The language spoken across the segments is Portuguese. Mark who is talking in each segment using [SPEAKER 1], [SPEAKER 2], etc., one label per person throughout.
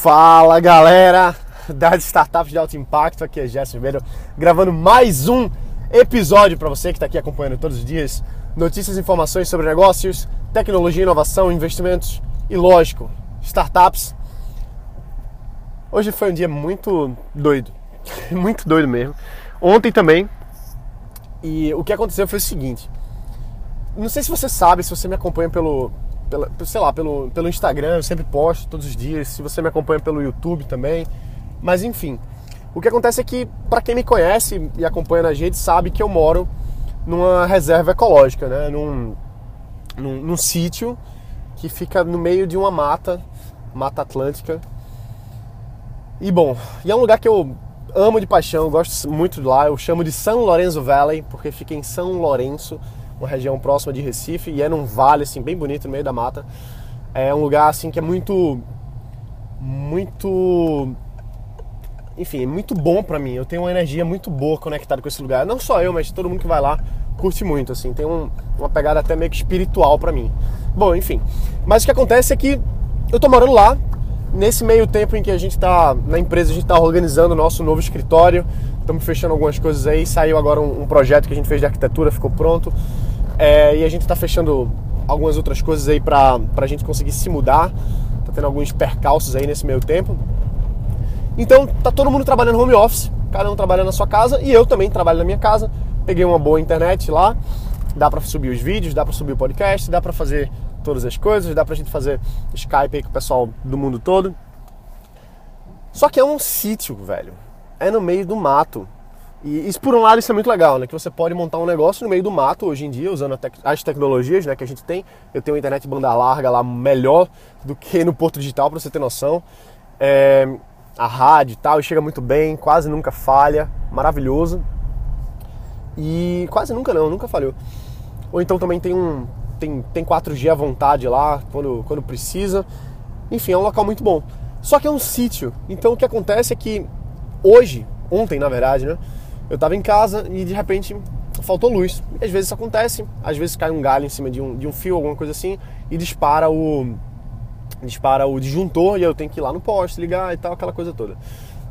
[SPEAKER 1] Fala galera das startups de alto impacto, aqui é Jéssica Ribeiro gravando mais um episódio para você que está aqui acompanhando todos os dias. Notícias e informações sobre negócios, tecnologia, inovação, investimentos e, lógico, startups. Hoje foi um dia muito doido, muito doido mesmo. Ontem também. E o que aconteceu foi o seguinte: não sei se você sabe, se você me acompanha pelo, pela, sei lá, pelo, pelo Instagram, eu sempre posto todos os dias, se você me acompanha pelo YouTube também. Mas enfim, o que acontece é que, para quem me conhece e acompanha na gente, sabe que eu moro numa reserva ecológica, né? num, num, num sítio que fica no meio de uma mata, Mata Atlântica. E bom, e é um lugar que eu amo de paixão, gosto muito de lá. Eu chamo de São Lourenço Valley, porque fica em São Lourenço uma região próxima de Recife e é num vale assim bem bonito no meio da mata. É um lugar assim que é muito muito enfim, é muito bom para mim. Eu tenho uma energia muito boa conectada com esse lugar. Não só eu, mas todo mundo que vai lá curte muito, assim. Tem um, uma pegada até meio que espiritual para mim. Bom, enfim. Mas o que acontece é que eu tô morando lá. Nesse meio tempo em que a gente tá na empresa, a gente tá organizando o nosso novo escritório. Estamos fechando algumas coisas aí. Saiu agora um, um projeto que a gente fez de arquitetura, ficou pronto. É, e a gente está fechando algumas outras coisas aí para a gente conseguir se mudar. Tá tendo alguns percalços aí nesse meio tempo. Então tá todo mundo trabalhando home office, cada um trabalhando na sua casa e eu também trabalho na minha casa. Peguei uma boa internet lá, dá para subir os vídeos, dá para subir o podcast, dá para fazer todas as coisas, dá pra gente fazer Skype aí com o pessoal do mundo todo. Só que é um sítio, velho. É no meio do mato. E isso por um lado isso é muito legal, né? Que você pode montar um negócio no meio do mato hoje em dia, usando as tecnologias né, que a gente tem. Eu tenho internet banda larga lá melhor do que no Porto Digital, para você ter noção. É, a rádio e tal, e chega muito bem, quase nunca falha, maravilhoso. E quase nunca não, nunca falhou. Ou então também tem um tem, tem 4G à vontade lá quando, quando precisa. Enfim, é um local muito bom. Só que é um sítio. Então o que acontece é que hoje, ontem na verdade, né? Eu tava em casa e de repente faltou luz. E às vezes isso acontece, às vezes cai um galho em cima de um, de um fio, alguma coisa assim, e dispara o. dispara o disjuntor e eu tenho que ir lá no poste, ligar e tal, aquela coisa toda.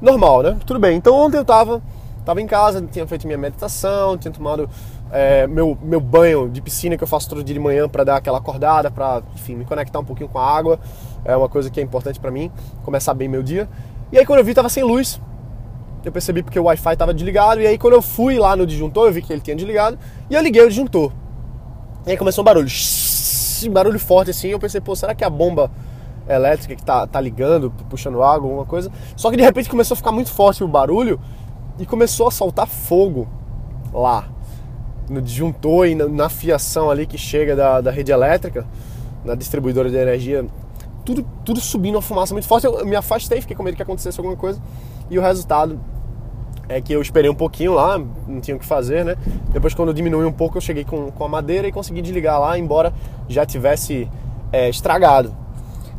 [SPEAKER 1] Normal, né? Tudo bem. Então ontem eu tava, tava em casa, tinha feito minha meditação, tinha tomado é, meu, meu banho de piscina que eu faço todo dia de manhã para dar aquela acordada, para enfim, me conectar um pouquinho com a água. É uma coisa que é importante para mim, começar bem meu dia. E aí quando eu vi, tava sem luz eu percebi porque o Wi-Fi estava desligado. E aí quando eu fui lá no disjuntor, eu vi que ele tinha desligado. E eu liguei o disjuntor. E aí começou um barulho. Um barulho forte assim. Eu pensei, pô, será que a bomba elétrica que tá, tá ligando, puxando água, alguma coisa? Só que de repente começou a ficar muito forte o barulho. E começou a soltar fogo lá. No disjuntor e na, na fiação ali que chega da, da rede elétrica. Na distribuidora de energia. Tudo, tudo subindo uma fumaça muito forte. Eu me afastei, fiquei com medo que acontecesse alguma coisa. E o resultado é que eu esperei um pouquinho lá, não tinha o que fazer, né? Depois, quando diminui um pouco, eu cheguei com, com a madeira e consegui desligar lá, embora já tivesse é, estragado.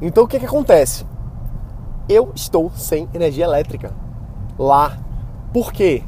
[SPEAKER 1] Então, o que, que acontece? Eu estou sem energia elétrica lá. Por quê?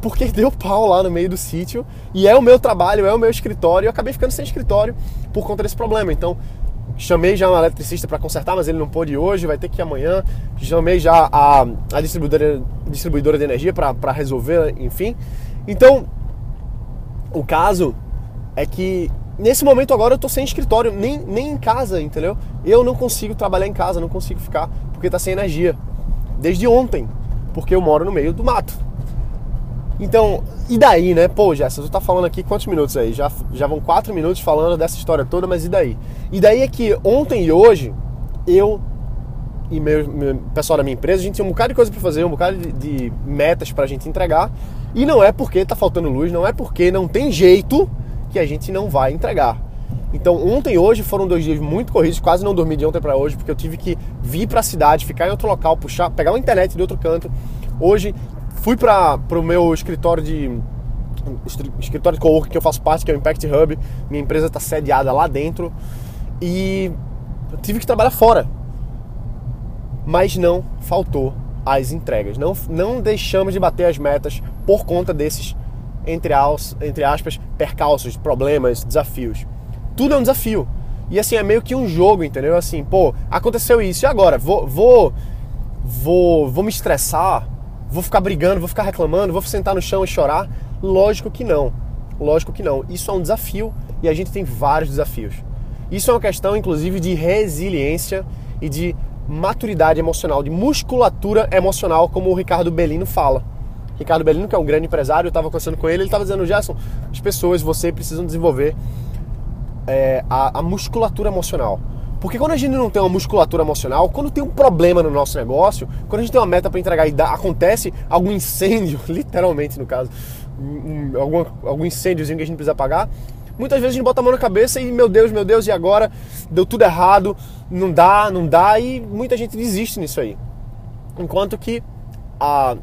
[SPEAKER 1] Porque deu pau lá no meio do sítio e é o meu trabalho, é o meu escritório. Eu acabei ficando sem escritório por conta desse problema. Então, Chamei já um eletricista para consertar, mas ele não pôde hoje, vai ter que ir amanhã. Chamei já a, a distribuidora, distribuidora de energia para resolver, enfim. Então, o caso é que nesse momento agora eu tô sem escritório, nem, nem em casa, entendeu? Eu não consigo trabalhar em casa, não consigo ficar, porque tá sem energia. Desde ontem, porque eu moro no meio do mato. Então, e daí, né? Pô, Jéssica, tu tá falando aqui quantos minutos aí? Já, já vão quatro minutos falando dessa história toda, mas e daí? E daí é que ontem e hoje, eu e meu, meu pessoal da minha empresa, a gente tinha um bocado de coisa para fazer, um bocado de, de metas pra gente entregar. E não é porque tá faltando luz, não é porque não tem jeito que a gente não vai entregar. Então, ontem e hoje foram dois dias muito corridos, quase não dormi de ontem para hoje, porque eu tive que vir para a cidade, ficar em outro local, puxar, pegar uma internet de outro canto. Hoje Fui para o meu escritório de escritório de coworking que eu faço parte, que é o Impact Hub. Minha empresa está sediada lá dentro e tive que trabalhar fora. Mas não faltou as entregas. Não, não deixamos de bater as metas por conta desses, entre, as, entre aspas, percalços, problemas, desafios. Tudo é um desafio. E assim, é meio que um jogo, entendeu? Assim, pô, aconteceu isso, e agora? Vou, vou vou, vou me estressar, vou ficar brigando, vou ficar reclamando, vou sentar no chão e chorar? Lógico que não. Lógico que não. Isso é um desafio e a gente tem vários desafios. Isso é uma questão, inclusive, de resiliência e de maturidade emocional, de musculatura emocional, como o Ricardo Bellino fala. Ricardo Bellino, que é um grande empresário, eu estava conversando com ele, ele estava dizendo, Gerson, as pessoas, você precisam desenvolver é, a, a musculatura emocional. Porque quando a gente não tem uma musculatura emocional, quando tem um problema no nosso negócio, quando a gente tem uma meta para entregar e dá, acontece algum incêndio, literalmente no caso, um, algum, algum incêndiozinho que a gente precisa apagar, muitas vezes a gente bota a mão na cabeça e meu Deus, meu Deus, e agora deu tudo errado, não dá, não dá, e muita gente desiste nisso aí. Enquanto que a,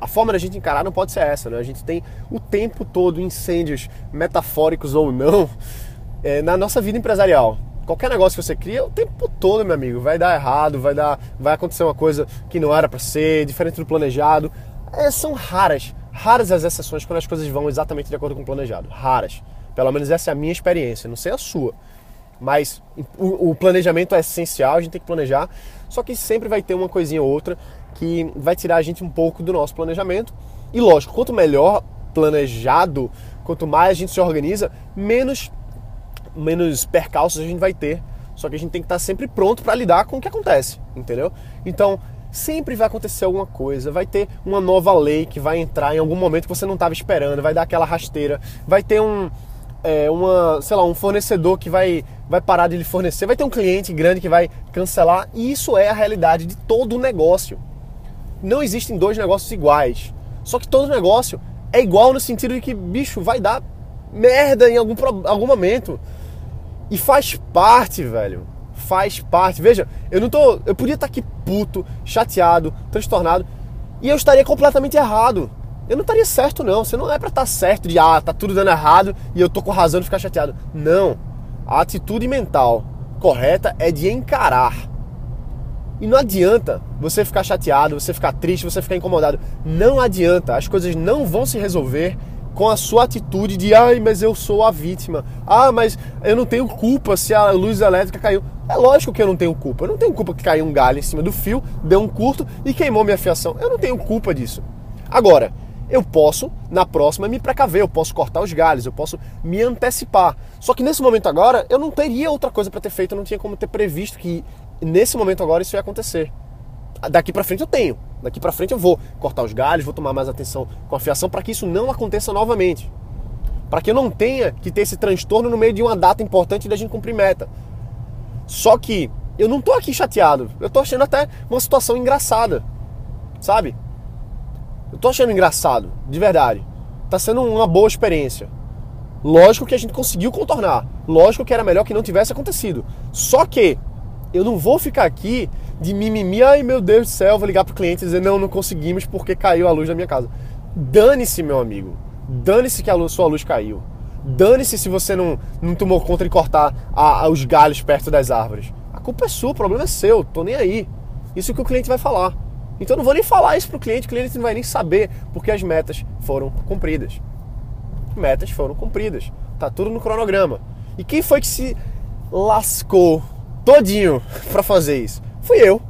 [SPEAKER 1] a forma da gente encarar não pode ser essa, né? A gente tem o tempo todo incêndios, metafóricos ou não, é, na nossa vida empresarial. Qualquer negócio que você cria, o tempo todo, meu amigo, vai dar errado, vai dar, vai acontecer uma coisa que não era para ser, diferente do planejado. É, são raras, raras as exceções quando as coisas vão exatamente de acordo com o planejado. Raras. Pelo menos essa é a minha experiência, não sei a sua. Mas o, o planejamento é essencial, a gente tem que planejar. Só que sempre vai ter uma coisinha ou outra que vai tirar a gente um pouco do nosso planejamento. E lógico, quanto melhor planejado, quanto mais a gente se organiza, menos menos percalços a gente vai ter. Só que a gente tem que estar sempre pronto para lidar com o que acontece, entendeu? Então, sempre vai acontecer alguma coisa, vai ter uma nova lei que vai entrar em algum momento que você não estava esperando, vai dar aquela rasteira, vai ter um, é, uma, sei lá, um fornecedor que vai, vai parar de lhe fornecer, vai ter um cliente grande que vai cancelar, e isso é a realidade de todo o negócio. Não existem dois negócios iguais. Só que todo negócio é igual no sentido de que, bicho, vai dar merda em algum, algum momento. E faz parte, velho. Faz parte. Veja, eu não tô. Eu podia estar aqui puto, chateado, transtornado. E eu estaria completamente errado. Eu não estaria certo, não. Você não é pra estar certo de, ah, tá tudo dando errado e eu tô com razão de ficar chateado. Não. A atitude mental correta é de encarar. E não adianta você ficar chateado, você ficar triste, você ficar incomodado. Não adianta. As coisas não vão se resolver com a sua atitude de ai, mas eu sou a vítima. Ah, mas eu não tenho culpa se a luz elétrica caiu. É lógico que eu não tenho culpa. Eu não tenho culpa que caiu um galho em cima do fio, deu um curto e queimou minha fiação. Eu não tenho culpa disso. Agora, eu posso, na próxima, me precaver, eu posso cortar os galhos, eu posso me antecipar. Só que nesse momento agora, eu não teria outra coisa para ter feito, eu não tinha como ter previsto que nesse momento agora isso ia acontecer. Daqui para frente eu tenho. Daqui para frente eu vou cortar os galhos, vou tomar mais atenção com a fiação para que isso não aconteça novamente. Para que eu não tenha que ter esse transtorno no meio de uma data importante da gente cumprir meta. Só que eu não tô aqui chateado. Eu tô achando até uma situação engraçada. Sabe? Eu tô achando engraçado, de verdade. Tá sendo uma boa experiência. Lógico que a gente conseguiu contornar. Lógico que era melhor que não tivesse acontecido. Só que eu não vou ficar aqui de mimimi, ai meu Deus do céu, vou ligar pro cliente e dizer, não, não conseguimos porque caiu a luz da minha casa. Dane-se, meu amigo. Dane-se que a luz, sua luz caiu. Dane-se se você não, não tomou conta de cortar a, a, os galhos perto das árvores. A culpa é sua, o problema é seu, tô nem aí. Isso é que o cliente vai falar. Então eu não vou nem falar isso pro cliente, o cliente não vai nem saber, porque as metas foram cumpridas. Metas foram cumpridas. Tá tudo no cronograma. E quem foi que se lascou todinho para fazer isso? Fui eu.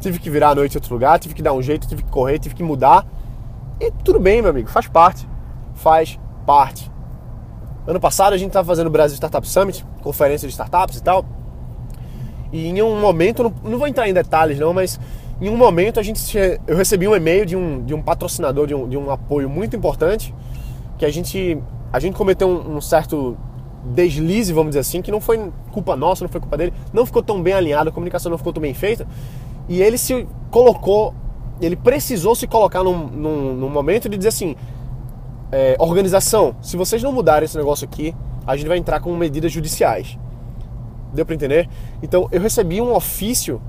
[SPEAKER 1] Tive que virar a noite em outro lugar, tive que dar um jeito, tive que correr, tive que mudar. E tudo bem, meu amigo, faz parte. Faz parte. Ano passado a gente estava fazendo o Brasil Startup Summit, conferência de startups e tal. E em um momento, não, vou entrar em detalhes não, mas em um momento a gente eu recebi um e-mail de um, de um patrocinador de um, de um apoio muito importante que a gente a gente cometeu um, um certo deslize, vamos dizer assim, que não foi culpa nossa, não foi culpa dele, não ficou tão bem alinhado, a comunicação não ficou tão bem feita. E ele se colocou, ele precisou se colocar num, num, num momento de dizer assim: é, organização, se vocês não mudarem esse negócio aqui, a gente vai entrar com medidas judiciais. Deu para entender? Então eu recebi um ofício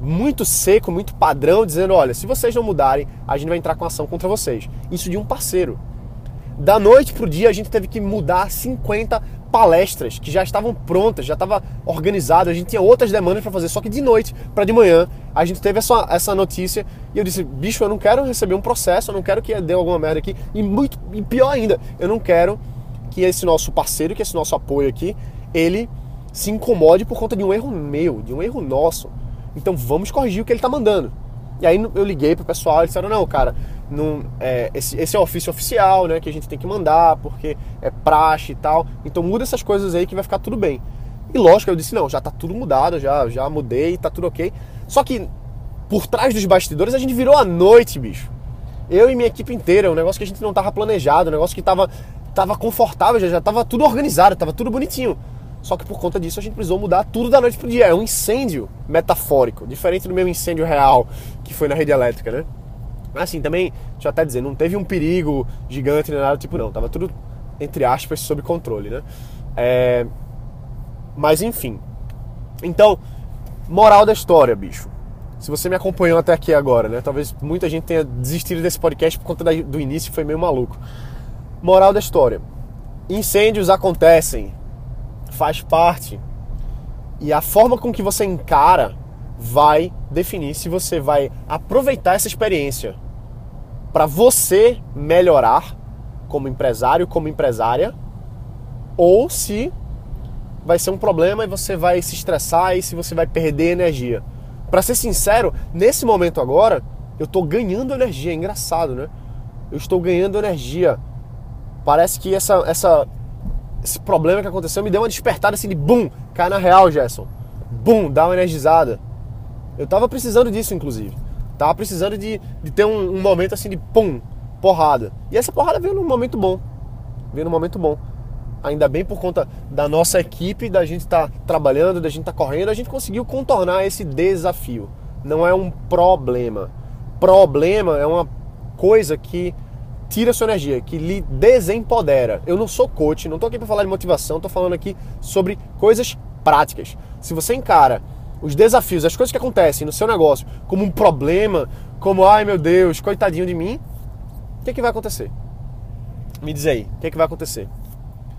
[SPEAKER 1] muito seco, muito padrão, dizendo: olha, se vocês não mudarem, a gente vai entrar com ação contra vocês. Isso de um parceiro. Da noite pro dia a gente teve que mudar 50 palestras que já estavam prontas, já estava organizado, a gente tinha outras demandas para fazer, só que de noite para de manhã a gente teve essa, essa notícia e eu disse, bicho, eu não quero receber um processo, eu não quero que dê alguma merda aqui e muito e pior ainda, eu não quero que esse nosso parceiro, que esse nosso apoio aqui, ele se incomode por conta de um erro meu, de um erro nosso. Então vamos corrigir o que ele está mandando. E aí eu liguei pro pessoal, eles disseram, não, cara, não, é, esse, esse é o ofício oficial, né, que a gente tem que mandar, porque é praxe e tal. Então muda essas coisas aí que vai ficar tudo bem. E lógico, eu disse, não, já tá tudo mudado, já, já mudei, tá tudo ok. Só que por trás dos bastidores a gente virou a noite, bicho. Eu e minha equipe inteira, um negócio que a gente não tava planejado, um negócio que tava, tava confortável, já, já tava tudo organizado, tava tudo bonitinho. Só que por conta disso a gente precisou mudar tudo da noite pro dia. É um incêndio metafórico, diferente do meu incêndio real, que foi na rede elétrica, né? Assim, também, eu até dizer, não teve um perigo gigante nem nada, tipo, não. Tava tudo, entre aspas, sob controle, né? É... Mas enfim. Então, moral da história, bicho. Se você me acompanhou até aqui agora, né? Talvez muita gente tenha desistido desse podcast por conta do início, foi meio maluco. Moral da história. Incêndios acontecem, faz parte. E a forma com que você encara vai definir se você vai aproveitar essa experiência para você melhorar como empresário, como empresária, ou se vai ser um problema e você vai se estressar e se você vai perder energia. Para ser sincero, nesse momento agora, eu estou ganhando energia, é engraçado, né? Eu estou ganhando energia. Parece que essa, essa, esse problema que aconteceu me deu uma despertada assim de bum, cai na real, Gerson. Bum, dá uma energizada. Eu tava precisando disso, inclusive. Tava precisando de, de ter um, um momento assim de pum, porrada. E essa porrada veio num momento bom. Veio num momento bom ainda bem por conta da nossa equipe, da gente estar tá trabalhando, da gente estar tá correndo, a gente conseguiu contornar esse desafio. Não é um problema. Problema é uma coisa que tira sua energia, que lhe desempodera. Eu não sou coach, não estou aqui para falar de motivação, estou falando aqui sobre coisas práticas. Se você encara os desafios, as coisas que acontecem no seu negócio como um problema, como ai meu Deus, coitadinho de mim, o que, é que vai acontecer? Me diz aí, o que, é que vai acontecer?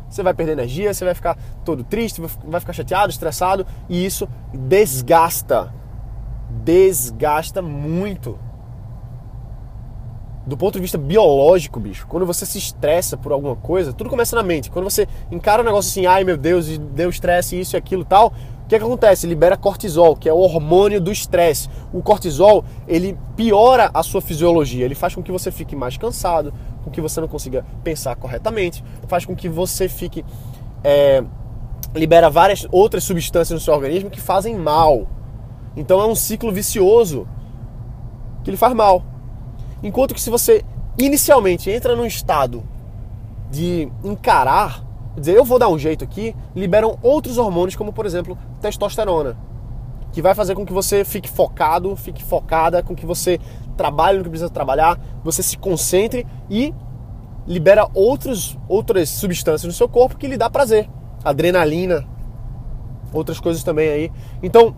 [SPEAKER 1] Você vai perder energia, você vai ficar todo triste, vai ficar chateado, estressado e isso desgasta. Desgasta muito. Do ponto de vista biológico, bicho, quando você se estressa por alguma coisa, tudo começa na mente. Quando você encara um negócio assim, ai meu Deus, deu estresse, isso e aquilo tal, o que, é que acontece? Libera cortisol, que é o hormônio do estresse. O cortisol, ele piora a sua fisiologia, ele faz com que você fique mais cansado, com que você não consiga pensar corretamente, faz com que você fique. É, libera várias outras substâncias no seu organismo que fazem mal. Então é um ciclo vicioso que lhe faz mal. Enquanto que se você inicialmente entra num estado de encarar, dizer eu vou dar um jeito aqui, liberam outros hormônios, como por exemplo testosterona, que vai fazer com que você fique focado, fique focada, com que você trabalhe no que precisa trabalhar, você se concentre e libera outros, outras substâncias no seu corpo que lhe dá prazer. Adrenalina, outras coisas também aí. Então,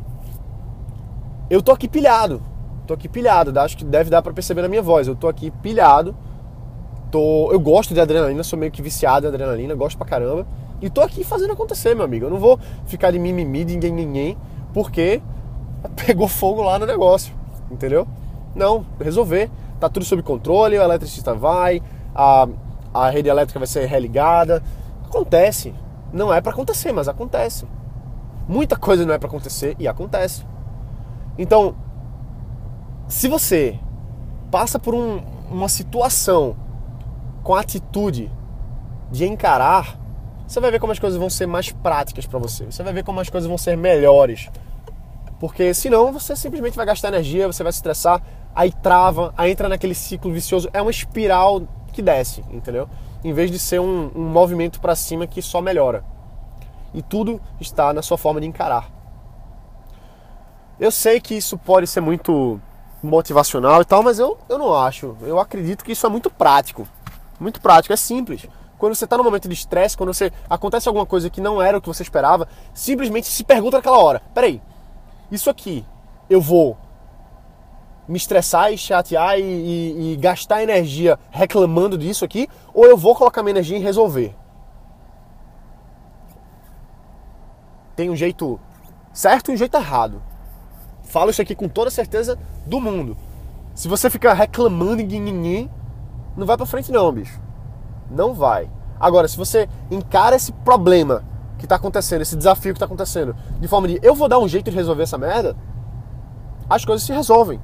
[SPEAKER 1] eu tô aqui pilhado. Tô aqui pilhado, acho que deve dar para perceber na minha voz. Eu tô aqui pilhado. Tô, eu gosto de adrenalina, sou meio que viciado em adrenalina, gosto pra caramba. E tô aqui fazendo acontecer, meu amigo. Eu não vou ficar de mimimi, de ninguém, ninguém, porque pegou fogo lá no negócio, entendeu? Não, resolver. Tá tudo sob controle, o eletricista vai, a, a rede elétrica vai ser religada. Acontece. Não é para acontecer, mas acontece. Muita coisa não é para acontecer e acontece. Então, se você passa por um, uma situação com a atitude de encarar, você vai ver como as coisas vão ser mais práticas para você. Você vai ver como as coisas vão ser melhores. Porque senão você simplesmente vai gastar energia, você vai se estressar, aí trava, aí entra naquele ciclo vicioso. É uma espiral que desce, entendeu? Em vez de ser um, um movimento para cima que só melhora. E tudo está na sua forma de encarar. Eu sei que isso pode ser muito motivacional e tal, mas eu, eu não acho. Eu acredito que isso é muito prático. Muito prático, é simples. Quando você está no momento de estresse, quando você acontece alguma coisa que não era o que você esperava, simplesmente se pergunta naquela hora: peraí, isso aqui eu vou me estressar e chatear e, e, e, gastar energia reclamando disso aqui, ou eu vou colocar minha energia em resolver. Tem um jeito certo e um jeito errado. Falo isso aqui com toda certeza do mundo. Se você ficar reclamando ninguém, não vai para frente não, bicho. Não vai. Agora, se você encara esse problema que tá acontecendo, esse desafio que tá acontecendo, de forma de eu vou dar um jeito de resolver essa merda, as coisas se resolvem.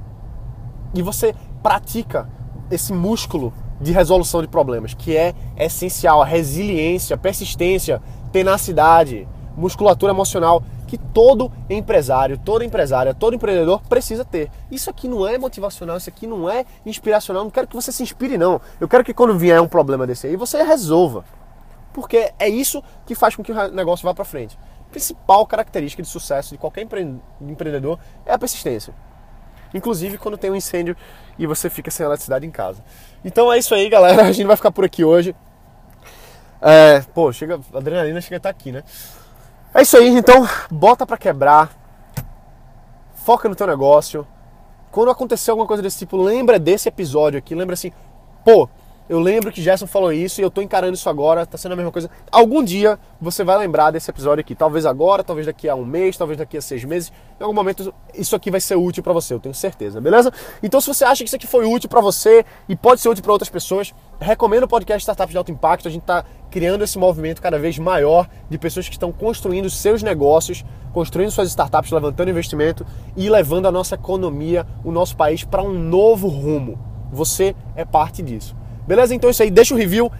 [SPEAKER 1] E você pratica esse músculo de resolução de problemas, que é essencial, a resiliência, persistência, tenacidade, musculatura emocional que todo empresário, toda empresária, todo empreendedor precisa ter. Isso aqui não é motivacional, isso aqui não é inspiracional. Não quero que você se inspire, não. Eu quero que quando vier um problema desse aí, você resolva. Porque é isso que faz com que o negócio vá para frente. A principal característica de sucesso de qualquer empreendedor é a persistência. Inclusive quando tem um incêndio e você fica sem eletricidade em casa. Então é isso aí, galera. A gente vai ficar por aqui hoje. É, pô, chega, a adrenalina chega a estar aqui, né? É isso aí, então bota para quebrar, foca no teu negócio. Quando acontecer alguma coisa desse tipo, lembra desse episódio aqui, lembra assim, pô, eu lembro que Gerson falou isso e eu tô encarando isso agora, tá sendo a mesma coisa. Algum dia você vai lembrar desse episódio aqui. Talvez agora, talvez daqui a um mês, talvez daqui a seis meses. Em algum momento isso aqui vai ser útil para você, eu tenho certeza, beleza? Então se você acha que isso aqui foi útil para você e pode ser útil para outras pessoas, recomendo o podcast Startups de Alto Impacto. A gente tá criando esse movimento cada vez maior de pessoas que estão construindo seus negócios, construindo suas startups, levantando investimento e levando a nossa economia, o nosso país para um novo rumo. Você é parte disso. Beleza? Então é isso aí, deixa o review,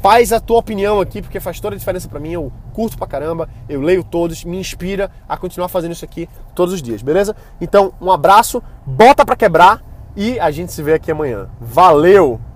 [SPEAKER 1] faz a tua opinião aqui, porque faz toda a diferença para mim. Eu curto pra caramba, eu leio todos, me inspira a continuar fazendo isso aqui todos os dias, beleza? Então, um abraço, bota pra quebrar e a gente se vê aqui amanhã. Valeu!